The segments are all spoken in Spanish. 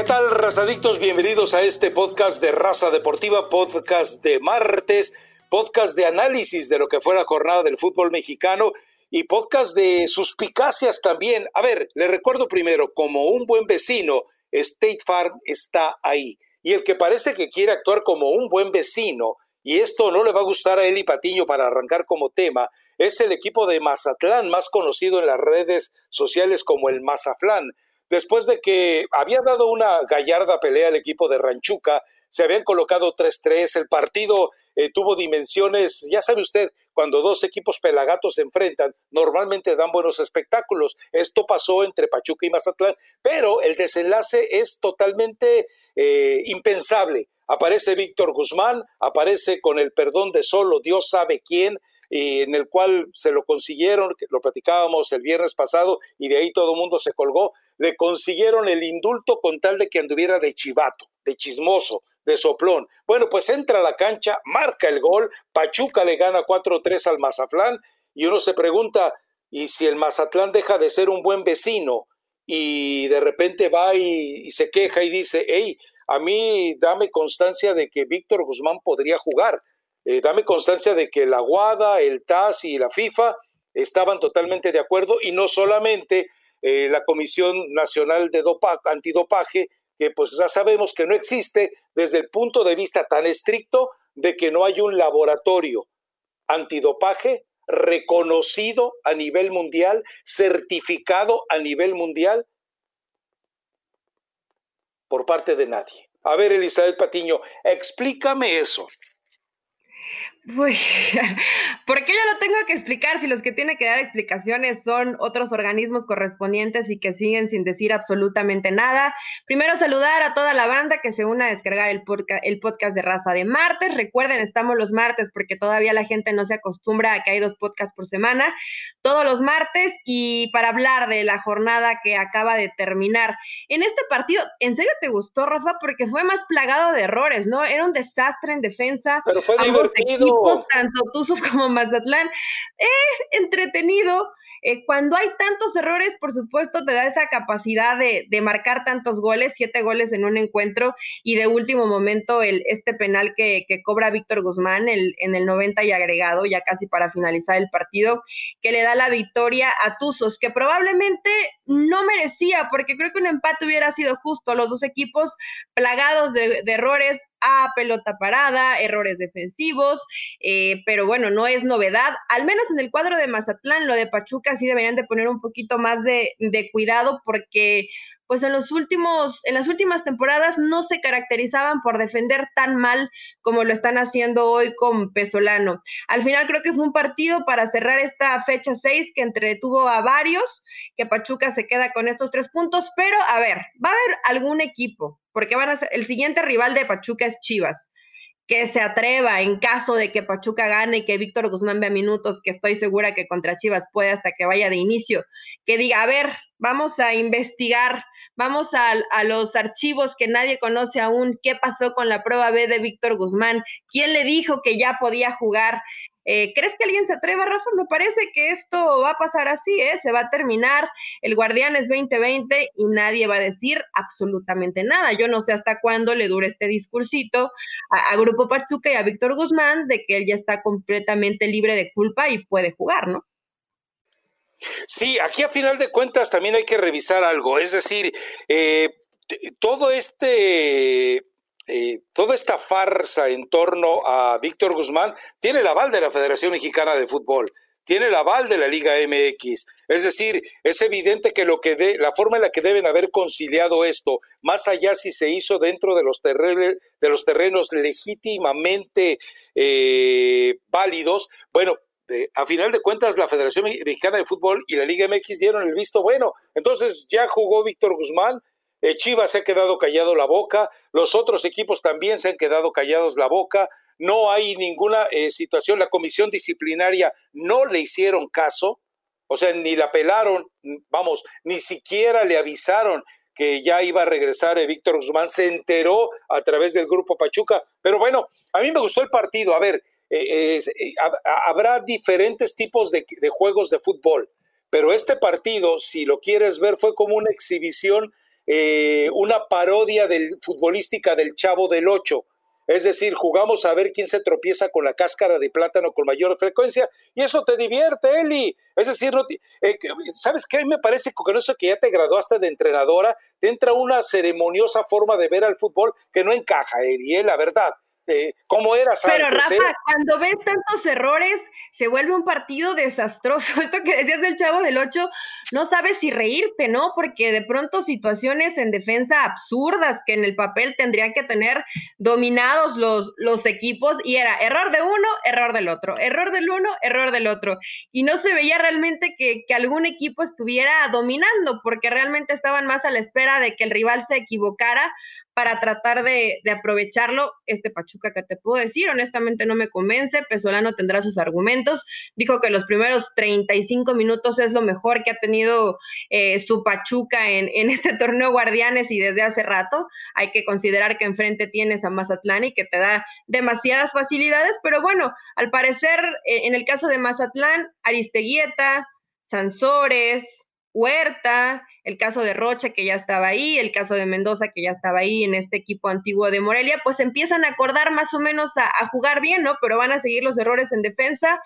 ¿Qué tal, razadictos? Bienvenidos a este podcast de Raza Deportiva, podcast de martes, podcast de análisis de lo que fue la jornada del fútbol mexicano y podcast de suspicacias también. A ver, le recuerdo primero, como un buen vecino, State Farm está ahí. Y el que parece que quiere actuar como un buen vecino, y esto no le va a gustar a Eli Patiño para arrancar como tema, es el equipo de Mazatlán, más conocido en las redes sociales como el Mazatlán. Después de que había dado una gallarda pelea al equipo de Ranchuca, se habían colocado 3-3, el partido eh, tuvo dimensiones, ya sabe usted, cuando dos equipos pelagatos se enfrentan, normalmente dan buenos espectáculos. Esto pasó entre Pachuca y Mazatlán, pero el desenlace es totalmente eh, impensable. Aparece Víctor Guzmán, aparece con el perdón de solo Dios sabe quién, y en el cual se lo consiguieron, lo platicábamos el viernes pasado y de ahí todo el mundo se colgó, le consiguieron el indulto con tal de que anduviera de chivato, de chismoso, de soplón. Bueno, pues entra a la cancha, marca el gol, Pachuca le gana 4-3 al Mazatlán y uno se pregunta, ¿y si el Mazatlán deja de ser un buen vecino y de repente va y, se queja y dice, hey, a mí dame constancia de que Víctor Guzmán podría jugar? Eh, dame constancia de que la Guada, el TAS y la FIFA estaban totalmente de acuerdo y no solamente eh, la Comisión Nacional de Antidopaje, que pues ya sabemos que no existe desde el punto de vista tan estricto de que no hay un laboratorio antidopaje reconocido a nivel mundial, certificado a nivel mundial por parte de nadie. A ver, Elizabeth Patiño, explícame eso. Uy, ¿por qué yo lo tengo que explicar si los que tienen que dar explicaciones son otros organismos correspondientes y que siguen sin decir absolutamente nada? Primero saludar a toda la banda que se une a descargar el, podcast, el podcast de raza de martes. Recuerden, estamos los martes porque todavía la gente no se acostumbra a que hay dos podcasts por semana, todos los martes y para hablar de la jornada que acaba de terminar. En este partido, ¿en serio te gustó, Rafa? Porque fue más plagado de errores, ¿no? Era un desastre en defensa. Pero fue divertido tanto Tuzos como Mazatlán. Eh, entretenido. Cuando hay tantos errores, por supuesto, te da esa capacidad de, marcar tantos goles, siete goles en un encuentro, y de último momento el, este penal que, cobra Víctor Guzmán el, en el 90 y agregado, ya casi para finalizar el partido, que le da la victoria a Tuzos, que probablemente no merecía, porque creo que un empate hubiera sido justo. Los dos equipos plagados de errores, a pelota parada, errores defensivos, eh, pero bueno, no es novedad. Al menos en el cuadro de Mazatlán, lo de Pachuca sí deberían de poner un poquito más de, de cuidado porque pues en los últimos, en las últimas temporadas no se caracterizaban por defender tan mal como lo están haciendo hoy con Pesolano. Al final creo que fue un partido para cerrar esta fecha 6 que entretuvo a varios, que Pachuca se queda con estos tres puntos, pero a ver, va a haber algún equipo, porque van a ser, el siguiente rival de Pachuca es Chivas que se atreva en caso de que Pachuca gane y que Víctor Guzmán vea minutos, que estoy segura que contra Chivas puede hasta que vaya de inicio, que diga, a ver, vamos a investigar Vamos a, los archivos que nadie conoce aún. ¿Qué pasó con la prueba B de Víctor Guzmán? ¿Quién le dijo que ya podía jugar? Eh, ¿Crees que alguien se atreva, Rafa? Me parece que esto va a pasar así, ¿eh? Se va a terminar el Guardianes 2020 y nadie va a decir absolutamente nada. Yo no sé hasta cuándo le dure este discursito a, Grupo Pachuca y a Víctor Guzmán de que él ya está completamente libre de culpa y puede jugar, ¿no? Sí, aquí a final de cuentas también hay que revisar algo, es decir, eh, todo este eh, toda esta farsa en torno a Víctor Guzmán tiene el aval de la Federación Mexicana de Fútbol, tiene el aval de la Liga MX. Es decir, es evidente que lo que de, la forma en la que deben haber conciliado esto, más allá si se hizo dentro de los, terrenos, de los terrenos legítimamente eh, válidos, bueno, a final de cuentas, la Federación Mexicana de Fútbol y la Liga MX dieron el visto bueno. Entonces ya jugó Víctor Guzmán, eh, Chivas se ha quedado callado la boca, los otros equipos también se han quedado callados la boca, no hay ninguna eh, situación, la comisión disciplinaria no le hicieron caso, o sea, ni la pelaron, vamos, ni siquiera le avisaron que ya iba a regresar eh, Víctor Guzmán, se enteró a través del grupo Pachuca, pero bueno, a mí me gustó el partido, a ver, eh, eh, habrá diferentes tipos de, juegos de fútbol, pero este partido, si lo quieres ver, fue como una exhibición eh, una parodia del, futbolística del Chavo del Ocho. Es decir, jugamos a ver quién se tropieza con la cáscara de plátano con mayor frecuencia y eso te divierte, Eli. Es decir, no eh, ¿sabes qué? Me parece con que ya te graduaste de entrenadora, te entra una ceremoniosa forma de ver al fútbol que no encaja, Eli, ¿eh? la verdad. Este, cómo era Pero Rafa, cuando ves tantos errores, se vuelve un partido desastroso. Esto que decías del Chavo del 8, no sabes si reírte, ¿no? Porque de pronto situaciones en defensa absurdas que en el papel tendrían que tener dominados los, los equipos y era error de uno, error del otro, error del uno, error del otro. Y no se veía realmente que, que algún equipo estuviera dominando porque realmente estaban más a la espera de que el rival se equivocara para tratar de, aprovecharlo. Este Pachuca que te puedo decir, honestamente no me convence. Pesolano tendrá sus argumentos. Dijo que los primeros 35 minutos es lo mejor que ha tenido eh, su Pachuca en, este torneo Guardianes y desde hace rato. Hay que considerar que enfrente tienes a Mazatlán y que te da demasiadas facilidades, pero bueno, al parecer eh, en el caso de Mazatlán, Aristeguieta, Sansores, Huerta, el caso de Rocha que ya estaba ahí, el caso de Mendoza que ya estaba ahí en este equipo antiguo de Morelia, pues empiezan a acordar más o menos a, jugar bien, ¿no? Pero van a seguir los errores en defensa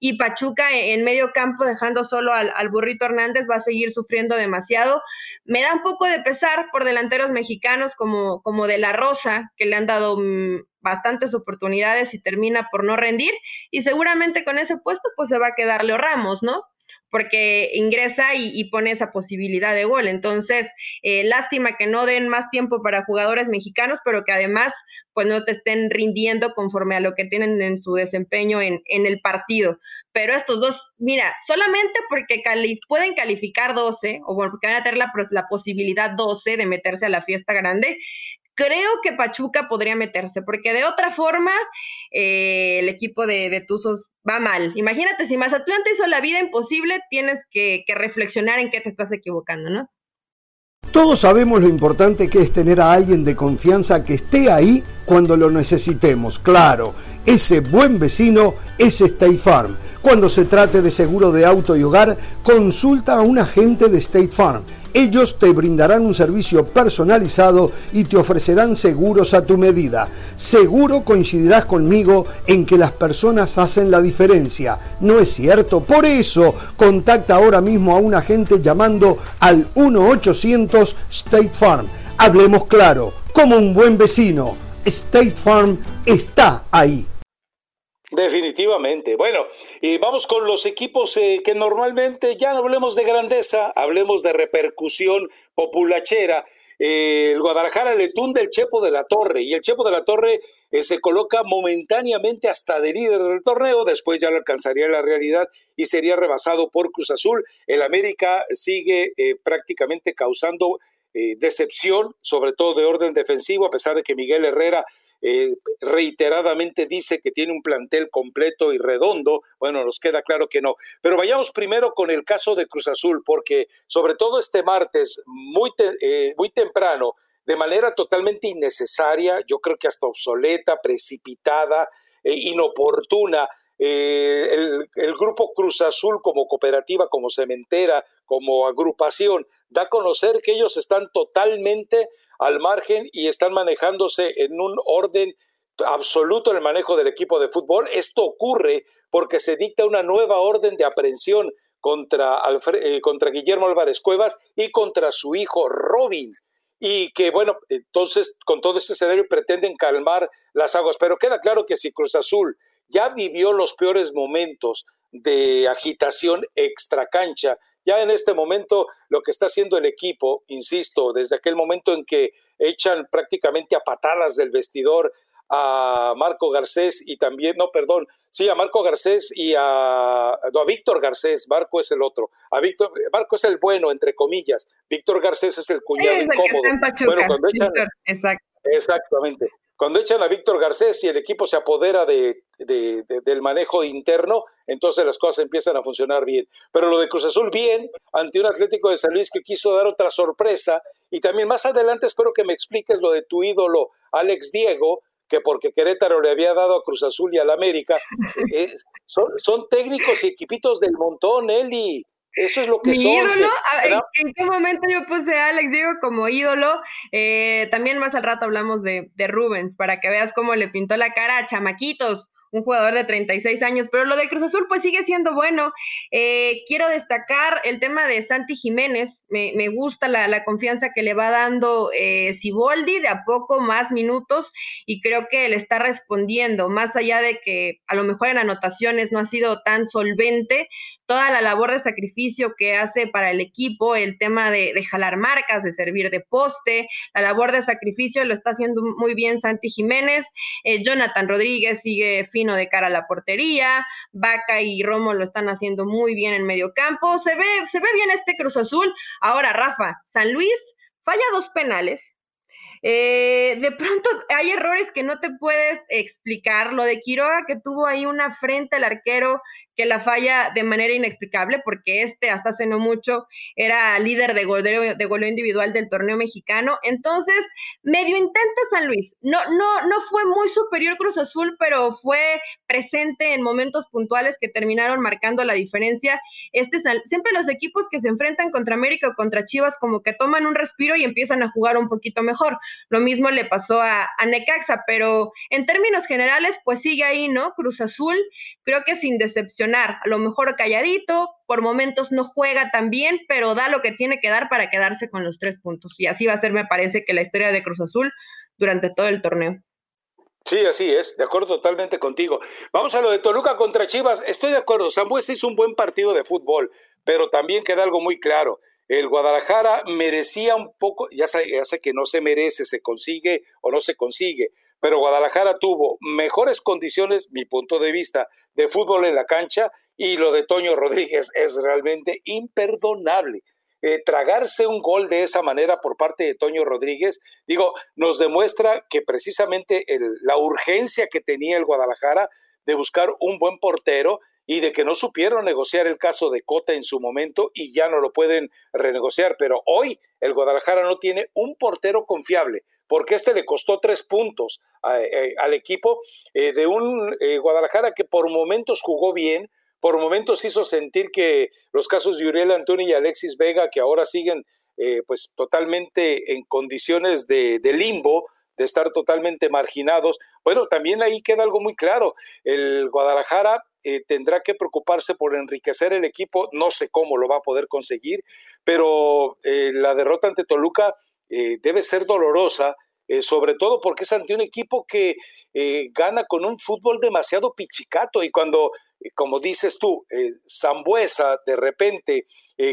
y Pachuca en medio campo dejando solo al, burrito Hernández va a seguir sufriendo demasiado. Me da un poco de pesar por delanteros mexicanos como, como de la Rosa, que le han dado mm, bastantes oportunidades y termina por no rendir y seguramente con ese puesto pues se va a quedar Leo Ramos, ¿no? Porque ingresa y, pone esa posibilidad de gol. Entonces, eh, lástima que no den más tiempo para jugadores mexicanos, pero que además pues no te estén rindiendo conforme a lo que tienen en su desempeño en, el partido. Pero estos dos, mira, solamente porque pueden calificar 12, o porque van a tener la, la posibilidad 12 de meterse a la fiesta grande, creo que Pachuca podría meterse, porque de otra forma eh, el equipo de, Tuzos va mal. Imagínate, si Mazatlán te hizo la vida imposible, tienes que, que reflexionar en qué te estás equivocando, ¿no? Todos sabemos lo importante que es tener a alguien de confianza que esté ahí cuando lo necesitemos. Claro, ese buen vecino es State Farm. Cuando se trate de seguro de auto y hogar, consulta a un agente de State Farm ellos te brindarán un servicio personalizado y te ofrecerán seguros a tu medida. Seguro coincidirás conmigo en que las personas hacen la diferencia. ¿No es cierto? Por eso, contacta ahora mismo a un agente llamando al 1-800 State Farm. Hablemos claro, como un buen vecino. State Farm está ahí. Definitivamente. Bueno, y vamos con los equipos eh, que normalmente ya no hablemos de grandeza, hablemos de repercusión populachera. Eh, el Guadalajara le tunde el Chepo de la Torre y el Chepo de la Torre eh, se coloca momentáneamente hasta de líder del torneo, después ya lo alcanzaría la realidad y sería rebasado por Cruz Azul. El América sigue prácticamente causando decepción, sobre todo de orden defensivo, a pesar de que Miguel Herrera eh, reiteradamente dice que tiene un plantel completo y redondo. Bueno, nos queda claro que no. Pero vayamos primero con el caso de Cruz Azul, porque sobre todo este martes, muy, eh, muy temprano, de manera totalmente innecesaria, yo creo que hasta obsoleta, precipitada, e inoportuna, eh, el, el, grupo Cruz Azul como cooperativa, como cementera, como agrupación, da a conocer que ellos están totalmente al margen y están manejándose en un orden absoluto en el manejo del equipo de fútbol. Esto ocurre porque se dicta una nueva orden de aprehensión contra, eh, contra Guillermo Álvarez Cuevas y contra su hijo Robin. Y que, bueno, entonces con todo este escenario pretenden calmar las aguas. Pero queda claro que si Cruz Azul ya vivió los peores momentos de agitación extracancha ya en este momento lo que está haciendo el equipo, insisto, desde aquel momento en que echan prácticamente a patadas del vestidor a Marco Garcés y también, no, perdón, sí, a Marco Garcés y a, no, a Víctor Garcés, Marco es el otro, a Víctor, Marco es el bueno, entre comillas, Víctor Garcés es el cuñado incómodo. bueno, cuando echan, Exactamente. Cuando echan a Víctor Garcés y el equipo se apodera de, del manejo interno, entonces las cosas empiezan a funcionar bien. Pero lo de Cruz Azul bien ante un Atlético de San Luis que quiso dar otra sorpresa y también más adelante espero que me expliques lo de tu ídolo Alex Diego, que porque Querétaro le había dado a Cruz Azul y al América, eh, son, son técnicos y equipitos del montón, Eli. Eso es lo que Mi son. ídolo, ¿en, qué momento yo puse a Alex Diego como ídolo? Eh, también más al rato hablamos de, de Rubens, para que veas cómo le pintó la cara a chamaquitos un jugador de 36 años, pero lo de Cruz Azul pues sigue siendo bueno. Eh, quiero destacar el tema de Santi Jiménez, me, gusta la, confianza que le va dando eh, Siboldi, de a poco más minutos y creo que le está respondiendo, más allá de que a lo mejor en anotaciones no ha sido tan solvente, toda la labor de sacrificio que hace para el equipo, el tema de, jalar marcas, de servir de poste, la labor de sacrificio lo está haciendo muy bien Santi Jiménez, eh, Jonathan Rodríguez sigue fino de cara a la portería, Vaca y Romo lo están haciendo muy bien en medio campo, se ve, se ve bien este Cruz Azul. Ahora, Rafa, San Luis falla dos penales, eh, de pronto hay errores que no te puedes explicar. Lo de Quiroga que tuvo ahí una frente al arquero que la falla de manera inexplicable, porque este hasta hace no mucho era líder de goleo, de goleo individual del torneo mexicano. Entonces, medio intenta San Luis. No, no, no fue muy superior Cruz Azul, pero fue presente en momentos puntuales que terminaron marcando la diferencia. Este siempre los equipos que se enfrentan contra América o contra Chivas como que toman un respiro y empiezan a jugar un poquito mejor. Lo mismo le pasó a, Necaxa, pero en términos generales, pues sigue ahí, ¿no? Cruz Azul, creo que sin decepcionar, a lo mejor calladito, por momentos no juega tan bien, pero da lo que tiene que dar para quedarse con los tres puntos. Y así va a ser, me parece, que la historia de Cruz Azul durante todo el torneo. Sí, así es, de acuerdo totalmente contigo. Vamos a lo de Toluca contra Chivas. Estoy de acuerdo, Sambuesa hizo un buen partido de fútbol, pero también queda algo muy claro. El Guadalajara merecía un poco, ya sé, ya sé que no se merece, se consigue o no se consigue, pero Guadalajara tuvo mejores condiciones, mi punto de vista, de fútbol en la cancha y lo de Toño Rodríguez es realmente imperdonable. Eh, tragarse un gol de esa manera por parte de Toño Rodríguez, digo, nos demuestra que precisamente la urgencia que tenía el Guadalajara de buscar un buen portero y de que no supieron negociar el caso de Cota en su momento y ya no lo pueden renegociar. Pero hoy el Guadalajara no tiene un portero confiable, porque este le costó tres puntos eh, al equipo eh, de un eh, Guadalajara que por momentos jugó bien, por momentos hizo sentir que los casos de Uriel Antoni y Alexis Vega, que ahora siguen pues totalmente en condiciones de limbo, de estar totalmente marginados. Bueno, también ahí queda algo muy claro. El Guadalajara eh, tendrá que preocuparse por enriquecer el equipo. No sé cómo lo va a poder conseguir, pero eh, la derrota ante Toluca eh, debe ser dolorosa, sobre todo porque es ante un equipo que gana con un fútbol demasiado pichicato y cuando, como dices tú, Zambuesa de repente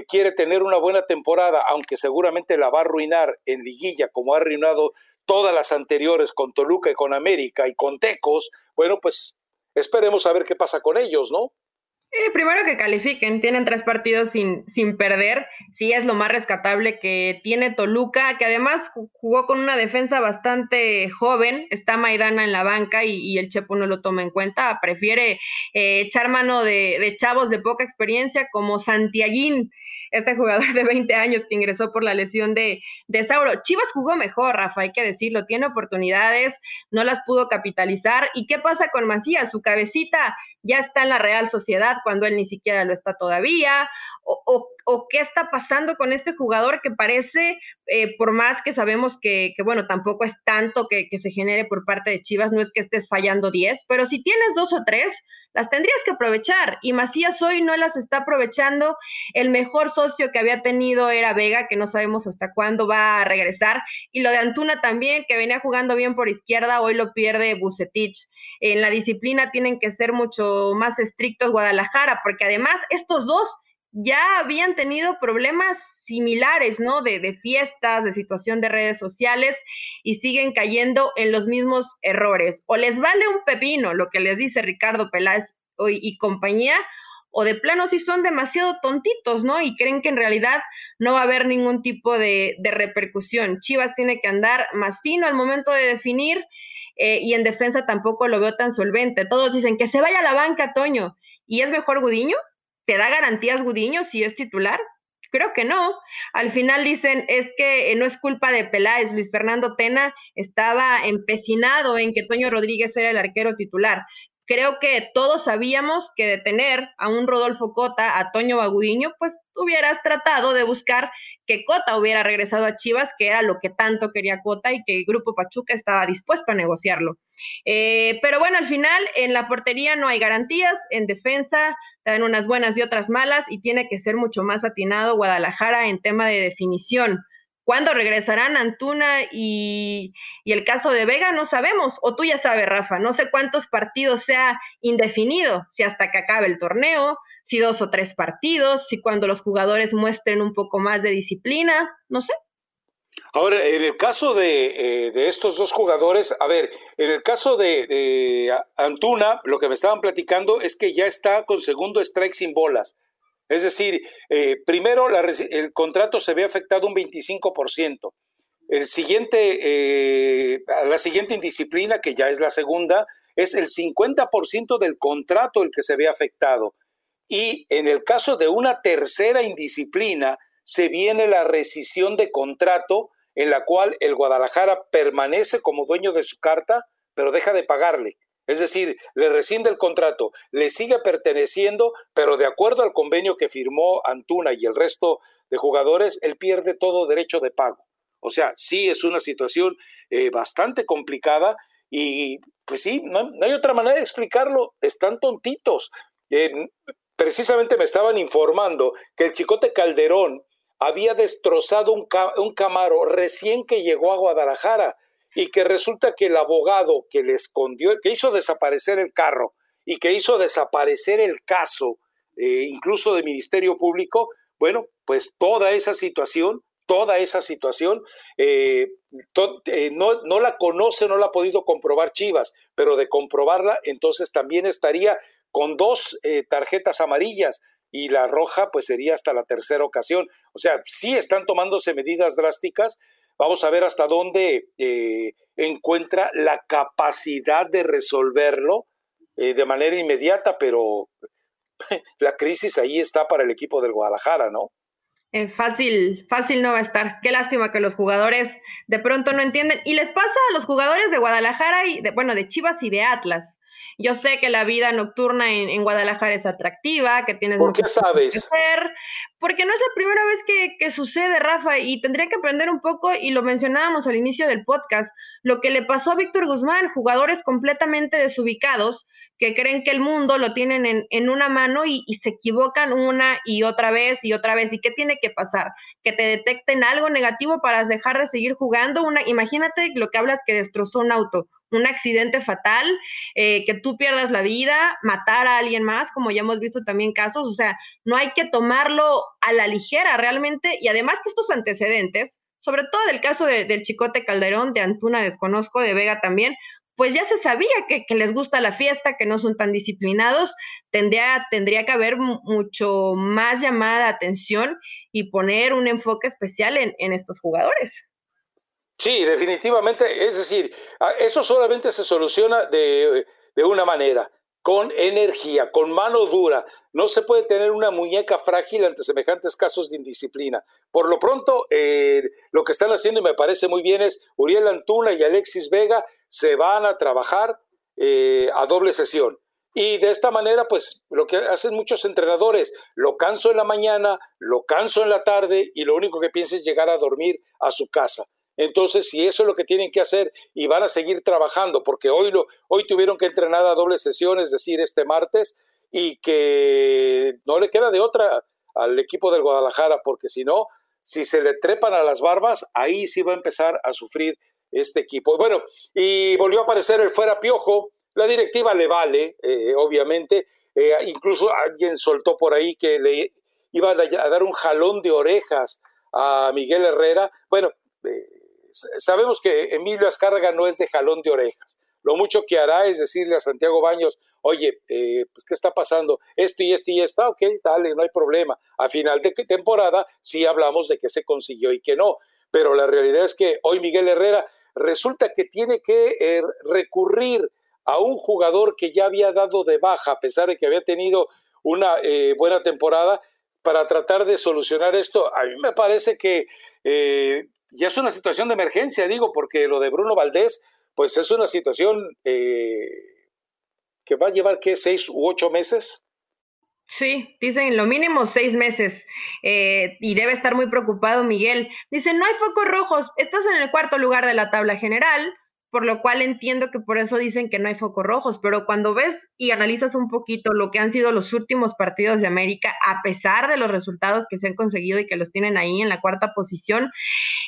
quiere tener una buena temporada, aunque seguramente la va a arruinar en liguilla, como ha arruinado todas las anteriores con Toluca y con América y con Tecos, bueno, pues esperemos a ver qué pasa con ellos, ¿no? Eh, primero que califiquen, tienen tres partidos sin, sin perder, sí es lo más rescatable que tiene Toluca, que además jugó con una defensa bastante joven, está Maidana en la banca y, el Chepo no lo toma en cuenta, prefiere eh, echar mano de, de, chavos de poca experiencia como Santiaguín, este jugador de 20 años que ingresó por la lesión de, de Sauro. Chivas jugó mejor, Rafa, hay que decirlo, tiene oportunidades, no las pudo capitalizar. ¿Y qué pasa con Macías? Su cabecita ya está en la Real Sociedad cuando él ni siquiera lo está todavía, o, o, qué está pasando con este jugador que parece, eh, por más que sabemos que, que bueno, tampoco es tanto que, que, se genere por parte de Chivas, no es que estés fallando 10, pero si tienes dos o tres, las tendrías que aprovechar y Macías hoy no las está aprovechando. El mejor socio que había tenido era Vega, que no sabemos hasta cuándo va a regresar, y lo de Antuna también, que venía jugando bien por izquierda, hoy lo pierde Bucetich. En la disciplina tienen que ser mucho más estrictos Guadalajara, porque además estos dos ya habían tenido problemas similares, ¿no? De, de, fiestas, de situación de redes sociales y siguen cayendo en los mismos errores. O les vale un pepino lo que les dice Ricardo Peláez y, compañía, o de plano si son demasiado tontitos, ¿no? Y creen que en realidad no va a haber ningún tipo de, de repercusión. Chivas tiene que andar más fino al momento de definir eh, y en defensa tampoco lo veo tan solvente. Todos dicen que se vaya a la banca, Toño. ¿Y es mejor Gudiño? ¿Te da garantías Gudiño si es titular? Creo que no. Al final dicen, es que no es culpa de Peláez, Luis Fernando Tena estaba empecinado en que Toño Rodríguez era el arquero titular. creo que todos sabíamos que de tener a un Rodolfo Cota, a Toño Bagudiño, pues hubieras tratado de buscar que Cota hubiera regresado a Chivas, que era lo que tanto quería Cota y que el Grupo Pachuca estaba dispuesto a negociarlo. Eh, pero bueno, al final en la portería no hay garantías, en defensa dan unas buenas y otras malas y tiene que ser mucho más atinado Guadalajara en tema de definición. ¿Cuándo regresarán Antuna y, y, el caso de Vega? No sabemos. O tú ya sabes, Rafa, no sé cuántos partidos sea indefinido, si hasta que acabe el torneo, si dos o tres partidos, si cuando los jugadores muestren un poco más de disciplina, no sé. Ahora, en el caso de, eh, estos dos jugadores, a ver, en el caso de, Antuna, lo que me estaban platicando es que ya está con segundo strike sin bolas. Es decir, eh, primero el contrato se ve afectado un 25%. El siguiente, eh, la siguiente indisciplina, que ya es la segunda, es el 50% del contrato el que se ve afectado. Y en el caso de una tercera indisciplina, se viene la rescisión de contrato en la cual el Guadalajara permanece como dueño de su carta, pero deja de pagarle. Es decir, le rescinde el contrato, le sigue perteneciendo, pero de acuerdo al convenio que firmó Antuna y el resto de jugadores, él pierde todo derecho de pago. O sea, sí es una situación eh, bastante complicada y pues sí, no, hay otra manera de explicarlo, están tontitos. Precisamente me estaban informando que el Chicote Calderón había destrozado un, un Camaro recién que llegó a Guadalajara y que resulta que el abogado que le escondió, que hizo desaparecer el carro y que hizo desaparecer el caso, eh, incluso de Ministerio Público, bueno, pues toda esa situación, toda esa situación, eh, eh, no, no la conoce, no la ha podido comprobar Chivas, pero de comprobarla, entonces también estaría con dos tarjetas amarillas y la roja pues sería hasta la tercera ocasión. O sea, sí están tomándose medidas drásticas. Vamos a ver hasta dónde eh, encuentra la capacidad de resolverlo eh, de manera inmediata, pero la crisis ahí está para el equipo del Guadalajara, ¿no? Eh, fácil, fácil no va a estar. Qué lástima que los jugadores de pronto no entienden. Y les pasa a los jugadores de Guadalajara y de, bueno, de Chivas y de Atlas. Yo sé que la vida nocturna en, Guadalajara es atractiva, que tienes ¿Por qué sabes? porque no es la primera vez que, que, sucede, Rafa, y tendría que aprender un poco, y lo mencionábamos al inicio del podcast, lo que le pasó a Víctor Guzmán, jugadores completamente desubicados, que creen que el mundo lo tienen en, en una mano y, y, se equivocan una y otra vez y otra vez. ¿Y qué tiene que pasar? Que te detecten algo negativo para dejar de seguir jugando. Una, imagínate lo que hablas que destrozó un auto un accidente fatal, eh, que tú pierdas la vida, matar a alguien más, como ya hemos visto también casos, o sea, no hay que tomarlo a la ligera realmente, y además que estos antecedentes, sobre todo el caso del Chicote Calderón, de Antuna desconozco, de Vega también, pues ya se sabía que, les gusta la fiesta, que no son tan disciplinados, tendría, tendría que haber mucho más llamada de atención y poner un enfoque especial en estos jugadores. Sí, definitivamente. Es decir, eso solamente se soluciona de, una manera, con energía, con mano dura. No se puede tener una muñeca frágil ante semejantes casos de indisciplina. Por lo pronto, eh, lo que están haciendo, y me parece muy bien, es Uriel Antuna y Alexis Vega se van a trabajar eh, a doble sesión. Y de esta manera, pues lo que hacen muchos entrenadores, lo canso en la mañana, lo canso en la tarde y lo único que piensa es llegar a dormir a su casa. Entonces, si eso es lo que tienen que hacer y van a seguir trabajando, porque hoy, lo, hoy tuvieron que entrenar a doble sesión, es decir, este martes, y que no le queda de otra al equipo del Guadalajara, porque si no, si se le trepan a las barbas, ahí sí va a empezar a sufrir este equipo. Bueno, y volvió a aparecer el fuera piojo, la directiva le vale, eh, obviamente, eh, incluso alguien soltó por ahí que le iba a dar un jalón de orejas a Miguel Herrera. Bueno, eh, sabemos que Emilio Azcárraga no es de jalón de orejas. Lo mucho que hará es decirle a Santiago Baños, oye, eh, pues ¿qué está pasando? Esto y esto y esto, ok, dale, no hay problema. A final de temporada sí hablamos de que se consiguió y que no, pero la realidad es que hoy Miguel Herrera resulta que tiene que eh, recurrir a un jugador que ya había dado de baja, a pesar de que había tenido una eh, buena temporada, para tratar de solucionar esto. A mí me parece que ya es una situación de emergencia, digo, porque lo de Bruno Valdés, pues es una situación eh, que va a llevar, ¿qué? ¿Seis u ocho meses? Sí, dicen lo mínimo seis meses eh, y debe estar muy preocupado Miguel. Dicen, no hay focos rojos, estás en el cuarto lugar de la tabla general, por lo cual entiendo que por eso dicen que no hay focos rojos, pero cuando ves y analizas un poquito lo que han sido los últimos partidos de América, a pesar de los resultados que se han conseguido y que los tienen ahí en la cuarta posición,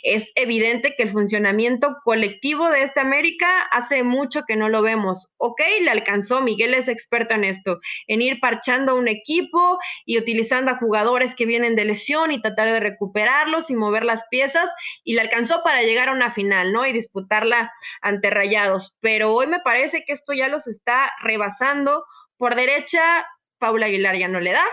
es evidente que el funcionamiento colectivo de este América hace mucho que no lo vemos. Ok, le alcanzó, Miguel es experto en esto, en ir parchando un equipo y utilizando a jugadores que vienen de lesión y tratar de recuperarlos y mover las piezas, y le alcanzó para llegar a una final, ¿no? Y disputarla ante Rayados. Pero hoy me parece que esto ya los está rebasando. Por derecha, Paula Aguilar ya no le da,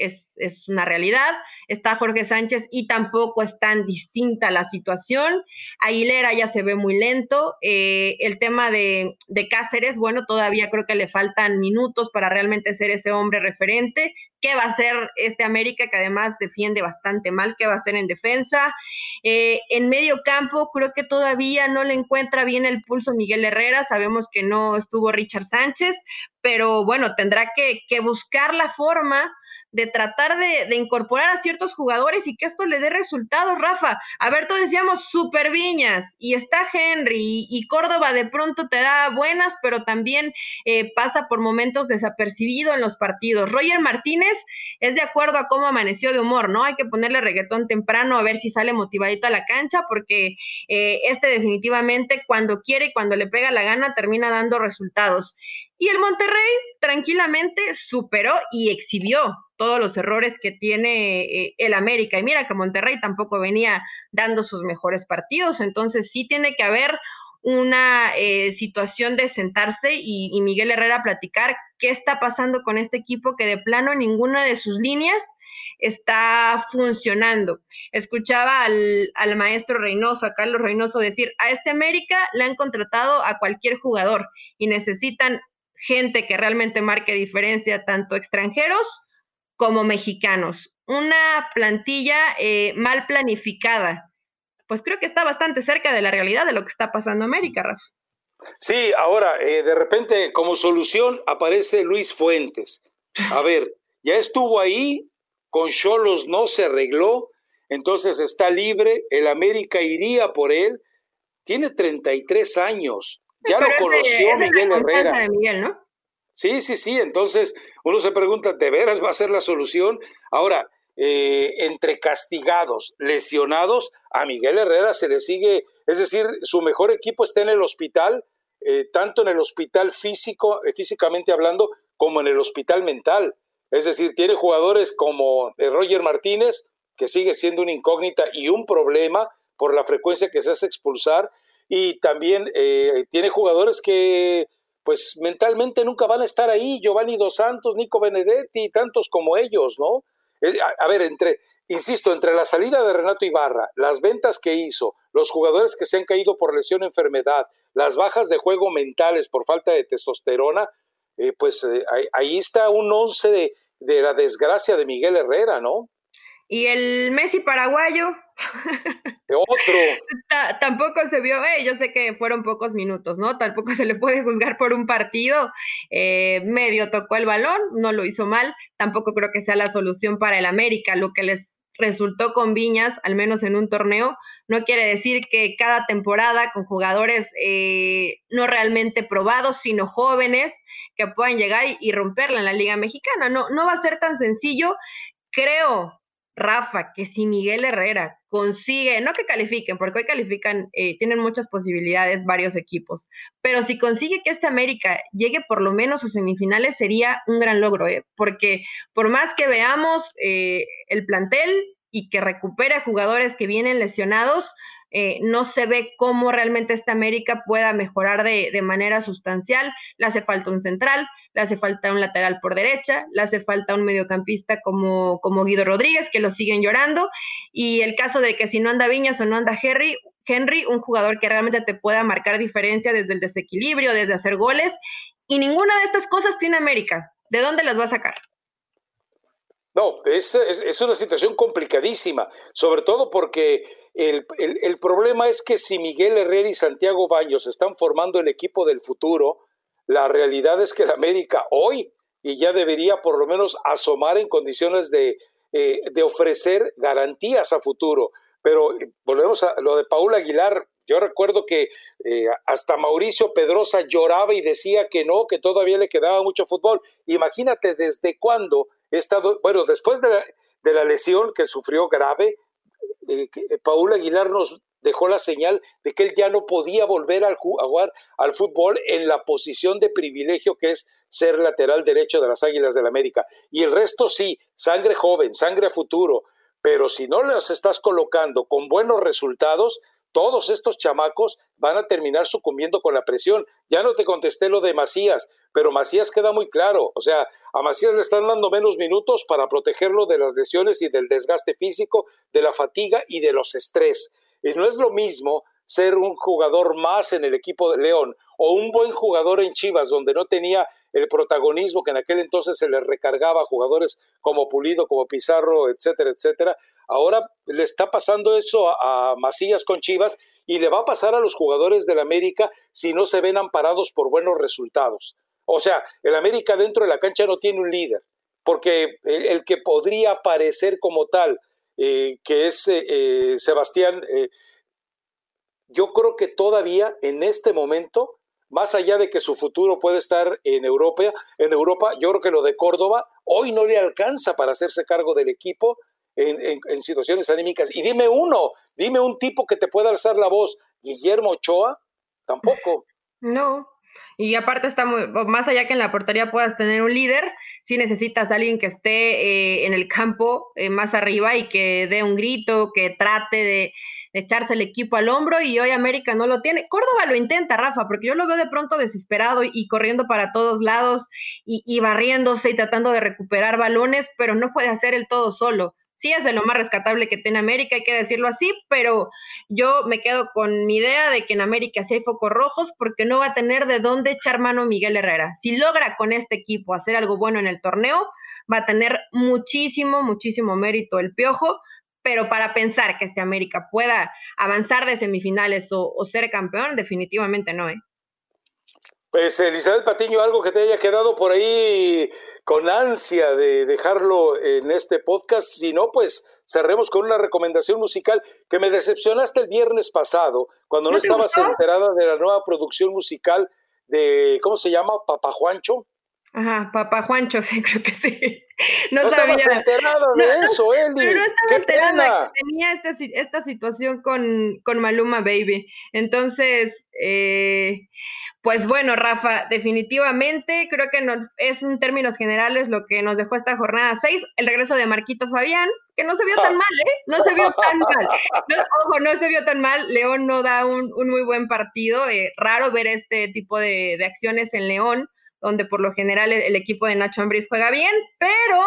es, es, una realidad. Está Jorge Sánchez y tampoco es tan distinta la situación. Aguilera ya se ve muy lento. Eh, el tema de, de, Cáceres, bueno, todavía creo que le faltan minutos para realmente ser ese hombre referente. ¿Qué va a hacer este América que además defiende bastante mal? ¿Qué va a hacer en defensa? Eh, en medio campo creo que todavía no le encuentra bien el pulso Miguel Herrera. Sabemos que no estuvo Richard Sánchez, pero bueno, tendrá que, que buscar la forma de tratar de, incorporar a ciertos jugadores y que esto le dé resultados, Rafa. A ver, todos decíamos super viñas y está Henry y, Córdoba de pronto te da buenas, pero también eh, pasa por momentos desapercibido en los partidos. Roger Martínez es de acuerdo a cómo amaneció de humor, ¿no? Hay que ponerle reggaetón temprano a ver si sale motivadito a la cancha, porque eh, este definitivamente cuando quiere y cuando le pega la gana termina dando resultados. Y el Monterrey tranquilamente superó y exhibió todos los errores que tiene eh, el América. Y mira que Monterrey tampoco venía dando sus mejores partidos, entonces sí tiene que haber una eh, situación de sentarse y, Miguel Herrera platicar qué está pasando con este equipo que de plano ninguna de sus líneas está funcionando. Escuchaba al, al, maestro Reynoso, a Carlos Reynoso, decir, a este América le han contratado a cualquier jugador y necesitan gente que realmente marque diferencia, tanto extranjeros como mexicanos. Una plantilla eh, mal planificada. Pues creo que está bastante cerca de la realidad de lo que está pasando en América, Rafa. Sí, ahora, eh, de repente, como solución aparece Luis Fuentes. A ver, ya estuvo ahí, con Cholos no se arregló, entonces está libre, el América iría por él, tiene 33 años, ya lo conoció Miguel Herrera. Sí, sí, sí. Entonces uno se pregunta, ¿de veras va a ser la solución? Ahora, eh, entre castigados, lesionados, a Miguel Herrera se le sigue, es decir, su mejor equipo está en el hospital, eh, tanto en el hospital físico, eh, físicamente hablando, como en el hospital mental. Es decir, tiene jugadores como Roger Martínez, que sigue siendo una incógnita y un problema por la frecuencia que se hace expulsar, y también eh, tiene jugadores que pues mentalmente nunca van a estar ahí, Giovanni Dos Santos, Nico Benedetti y tantos como ellos, ¿no? Eh, a, ver, entre, insisto, entre la salida de Renato Ibarra, las ventas que hizo, los jugadores que se han caído por lesión, enfermedad, las bajas de juego mentales por falta de testosterona, eh, pues ahí, está un once de, de la desgracia de Miguel Herrera, ¿no? Y el Messi paraguayo. Tampoco se vio, eh, yo sé que fueron pocos minutos, ¿no? Tampoco se le puede juzgar por un partido. Eh, medio tocó el balón, no lo hizo mal. Tampoco creo que sea la solución para el América. Lo que les resultó con Viñas, al menos en un torneo, no quiere decir que cada temporada con jugadores eh, no realmente probados, sino jóvenes que puedan llegar y, y romperla en la Liga Mexicana. No, no va a ser tan sencillo. Creo, Rafa, que si Miguel Herrera consigue, no que califiquen, porque hoy califican, eh, tienen muchas posibilidades varios equipos, pero si consigue que este América llegue por lo menos a semifinales sería un gran logro, ¿eh? porque por más que veamos eh, el plantel y que recupere jugadores que vienen lesionados, eh, no se ve cómo realmente esta América pueda mejorar de, de, manera sustancial. Le hace falta un central, le hace falta un lateral por derecha, le hace falta un mediocampista como, como Guido Rodríguez, que lo siguen llorando. Y el caso de que si no anda Viñas o no anda Henry, Henry, un jugador que realmente te pueda marcar diferencia desde el desequilibrio, desde hacer goles. Y ninguna de estas cosas tiene América. ¿De dónde las va a sacar? No, es, es, una situación complicadísima, sobre todo porque el, el, problema es que si Miguel Herrera y Santiago Baños están formando el equipo del futuro, La realidad es que el América hoy, y ya debería por lo menos asomar en condiciones de, eh, de ofrecer garantías a futuro. Pero eh, volvemos a lo de Paul Aguilar. Yo recuerdo que eh, hasta Mauricio Pedrosa lloraba y decía que no, que todavía le quedaba mucho fútbol. Imagínate desde cuándo he estado, bueno, después de la, de la lesión que sufrió grave, eh, Paul Aguilar nos dejó la señal de que él ya no podía volver a jugar al fútbol en la posición de privilegio que es ser lateral derecho de las Águilas del la América. Y el resto sí, sangre joven, sangre futuro, pero si no los estás colocando con buenos resultados, todos estos chamacos van a terminar sucumbiendo con la presión. Ya no te contesté lo de Macías, pero Macías queda muy claro. O sea, a Macías le están dando menos minutos para protegerlo de las lesiones y del desgaste físico, de la fatiga y de los estrés. Y no es lo mismo ser un jugador más en el equipo de León o un buen jugador en Chivas, donde no tenía el protagonismo que en aquel entonces se le recargaba a jugadores como Pulido, como Pizarro, etcétera, etcétera. Ahora le está pasando eso a, Macías con Chivas y le va a pasar a los jugadores del América si no se ven amparados por buenos resultados. O sea, el América dentro de la cancha no tiene un líder, porque el, que podría aparecer como tal, eh, que es eh, eh, Sebastián, yo creo que todavía en este momento más allá de que su futuro puede estar en Europa, en Europa, yo creo que lo de Córdoba hoy no le alcanza para hacerse cargo del equipo en, situaciones anímicas. Y dime uno, dime un tipo que te pueda alzar la voz. Guillermo Ochoa, tampoco. No. Y aparte está muy, más allá que en la portería puedas tener un líder, si necesitas a alguien que esté eh, en el campo eh, más arriba y que dé un grito, que trate de, echarse el equipo al hombro y hoy América no lo tiene. Córdoba lo intenta, Rafa, porque yo lo veo de pronto desesperado y, corriendo para todos lados y, y barriéndose y tratando de recuperar balones, pero no puede hacer el todo solo sí es de lo más rescatable que tiene América, hay que decirlo así, pero yo me quedo con mi idea de que en América sí hay focos rojos porque no va a tener de dónde echar mano Miguel Herrera. Si logra con este equipo hacer algo bueno en el torneo, va a tener muchísimo, muchísimo mérito el piojo, pero para pensar que este América pueda avanzar de semifinales o, ser campeón, definitivamente no, ¿eh? Pues Elizabeth Patiño, algo que te haya quedado por ahí con ansia de dejarlo en este podcast, si no, pues cerremos con una recomendación musical que me decepcionaste el viernes pasado, cuando no, estabas enterada de la nueva producción musical de, ¿cómo se llama? Papa Juancho. Ajá, Papá Juancho, sí, creo que sí. No, no sabía. enterada de eso, Eli. Pero no estaba enterada que tenía esta, esta situación con, con Maluma Baby. Entonces, eh, pues bueno, Rafa, definitivamente creo que es en términos generales lo que nos dejó esta jornada 6, el regreso de Marquito Fabián, que no se vio tan mal, ¿eh? No se vio tan mal. ojo, no se vio tan mal. León no da un, muy buen partido. Eh, raro ver este tipo de, acciones en León donde por lo general el, equipo de Nacho Ambriz juega bien, pero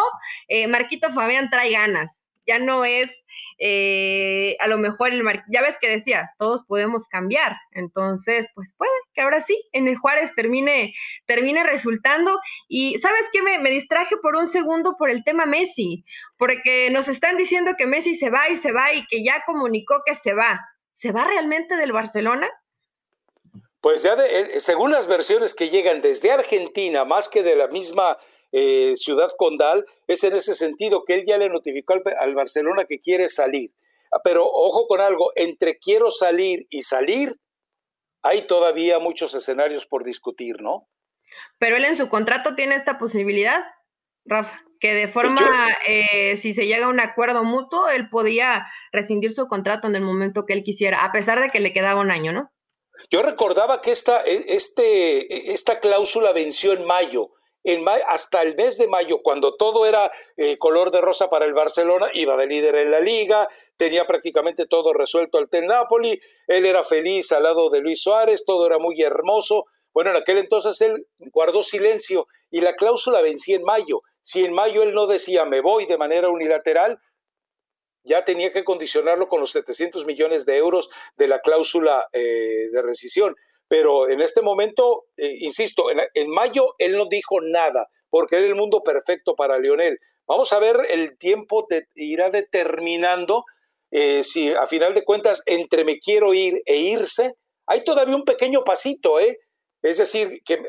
eh, Marquito Fabián trae ganas ya no es eh, a lo mejor el ya ves que decía, todos podemos cambiar, entonces pues puede que ahora sí en el Juárez termine, termine resultando. Y sabes qué me, me distraje por un segundo por el tema Messi, porque nos están diciendo que Messi se va y se va y que ya comunicó que se va, ¿se va realmente del Barcelona? Pues ya eh, según las versiones que llegan desde Argentina, más que de la misma eh, Ciudad Condal, es en ese sentido que él ya le notificó al, Barcelona que quiere salir. Ah, pero ojo con algo, entre quiero salir y salir, hay todavía muchos escenarios por discutir, ¿no? Pero él en su contrato tiene esta posibilidad, Rafa, que de forma, eh, si se llega a un acuerdo mutuo, él podía rescindir su contrato en el momento que él quisiera, a pesar de que le quedaba un año, ¿no? Yo recordaba que esta, e, este, e, esta cláusula venció en mayo hasta el mes de mayo, cuando todo era eh, color de rosa para el Barcelona, iba de líder en la liga, tenía prácticamente todo resuelto al Ten Napoli, él era feliz al lado de Luis Suárez, todo era muy hermoso. Bueno, en aquel entonces él guardó silencio y la cláusula vencía en mayo. Si en mayo él no decía me voy de manera unilateral, ya tenía que condicionarlo con los 700 millones de euros de la cláusula eh, de rescisión. Pero en este momento, eh, insisto, en, mayo él no dijo nada, porque era el mundo perfecto para Lionel. Vamos a ver, el tiempo irá determinando eh, si a final de cuentas entre me quiero ir e irse, hay todavía un pequeño pasito, ¿eh? Es decir, que,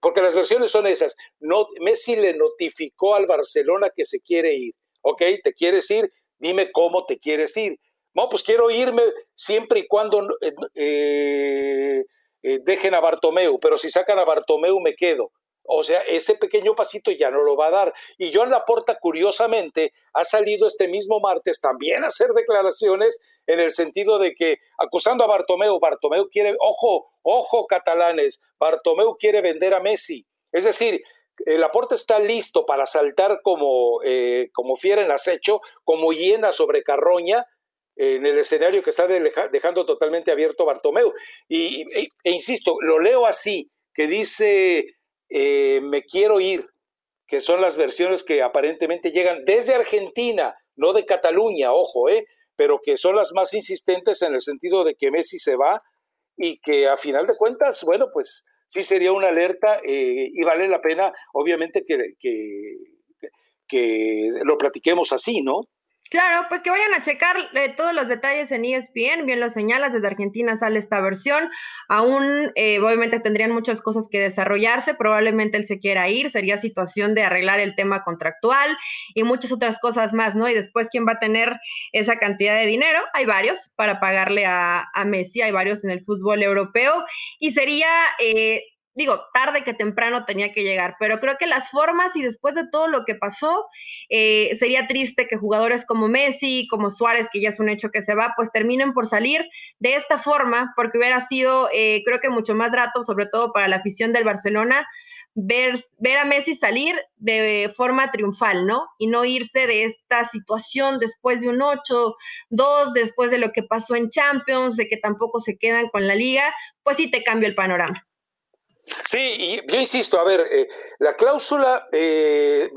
porque las versiones son esas. No, Messi le notificó al Barcelona que se quiere ir. ¿Ok? ¿Te quieres ir? Dime cómo te quieres ir. No, pues quiero irme siempre y cuando eh, eh, eh, dejen a Bartomeu, pero si sacan a Bartomeu me quedo. O sea, ese pequeño pasito ya no lo va a dar. Y Joan Laporta, curiosamente, ha salido este mismo martes también a hacer declaraciones en el sentido de que, acusando a Bartomeu, Bartomeu quiere, ojo, ojo, catalanes, Bartomeu quiere vender a Messi. Es decir, el aporte está listo para saltar como, eh, como fiera en acecho, como hiena sobre carroña, en el escenario que está dejando totalmente abierto Bartomeu. Y, e, insisto, lo leo así, que dice, eh, me quiero ir, que son las versiones que aparentemente llegan desde Argentina, no de Cataluña, ojo, eh, pero que son las más insistentes en el sentido de que Messi se va y que a final de cuentas, bueno, pues sí sería una alerta eh, y vale la pena, obviamente, que, que lo platiquemos así, ¿no? Claro, pues que vayan a checar eh, todos los detalles en ESPN, bien lo señalas, desde Argentina sale esta versión, aún eh, obviamente tendrían muchas cosas que desarrollarse, probablemente él se quiera ir, sería situación de arreglar el tema contractual y muchas otras cosas más, ¿no? Y después, ¿quién va a tener esa cantidad de dinero? Hay varios para pagarle a, a Messi, hay varios en el fútbol europeo y sería... Eh, digo, tarde que temprano tenía que llegar, pero creo que las formas y después de todo lo que pasó, eh, sería triste que jugadores como Messi, como Suárez, que ya es un hecho que se va, pues terminen por salir de esta forma, porque hubiera sido, eh, creo que mucho más grato, sobre todo para la afición del Barcelona, ver, ver a Messi salir de forma triunfal, ¿no? Y no irse de esta situación después de un 8-2, después de lo que pasó en Champions, de que tampoco se quedan con la liga, pues sí te cambia el panorama. Sí, y yo insisto, a ver, eh, la cláusula eh,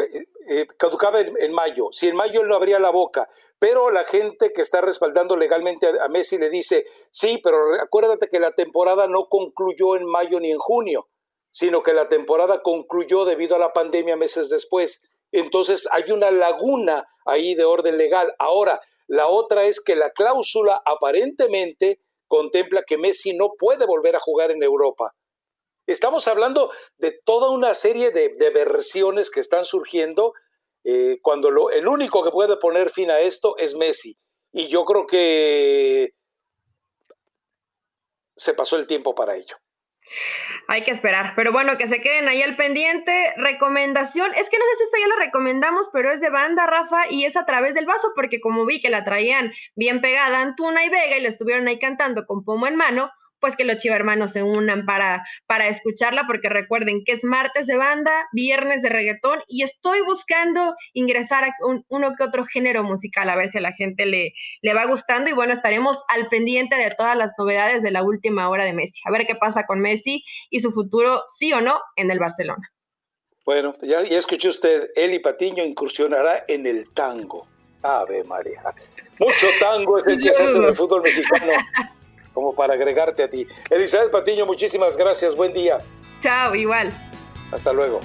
eh, caducaba en, mayo. Si en mayo él no abría la boca, pero la gente que está respaldando legalmente a, Messi le dice, sí, pero acuérdate que la temporada no concluyó en mayo ni en junio, sino que la temporada concluyó debido a la pandemia meses después. Entonces hay una laguna ahí de orden legal. Ahora, la otra es que la cláusula aparentemente contempla que Messi no puede volver a jugar en Europa Estamos hablando de toda una serie de, versiones que están surgiendo eh, cuando lo, el único que puede poner fin a esto es Messi. Y yo creo que se pasó el tiempo para ello. Hay que esperar, pero bueno, que se queden ahí al pendiente. Recomendación, es que no sé si esta ya la recomendamos, pero es de banda, Rafa, y es a través del vaso, porque como vi que la traían bien pegada Antuna y Vega y la estuvieron ahí cantando con pomo en mano, pues que los chivermanos se unan para, para escucharla, porque recuerden que es martes de banda, viernes de reggaetón, y estoy buscando ingresar a uno que otro género musical, a ver si a la gente le, le va gustando, y bueno, estaremos al pendiente de todas las novedades de la última hora de Messi, a ver qué pasa con Messi y su futuro, sí o no, en el Barcelona. Bueno, ya, ya escuchó usted, Eli Patiño incursionará en el tango. Ave María. Mucho tango es el que se hace en el fútbol mexicano. como para agregarte a ti. Elizabeth Patiño, muchísimas gracias. Buen día. Chao, igual. Hasta luego.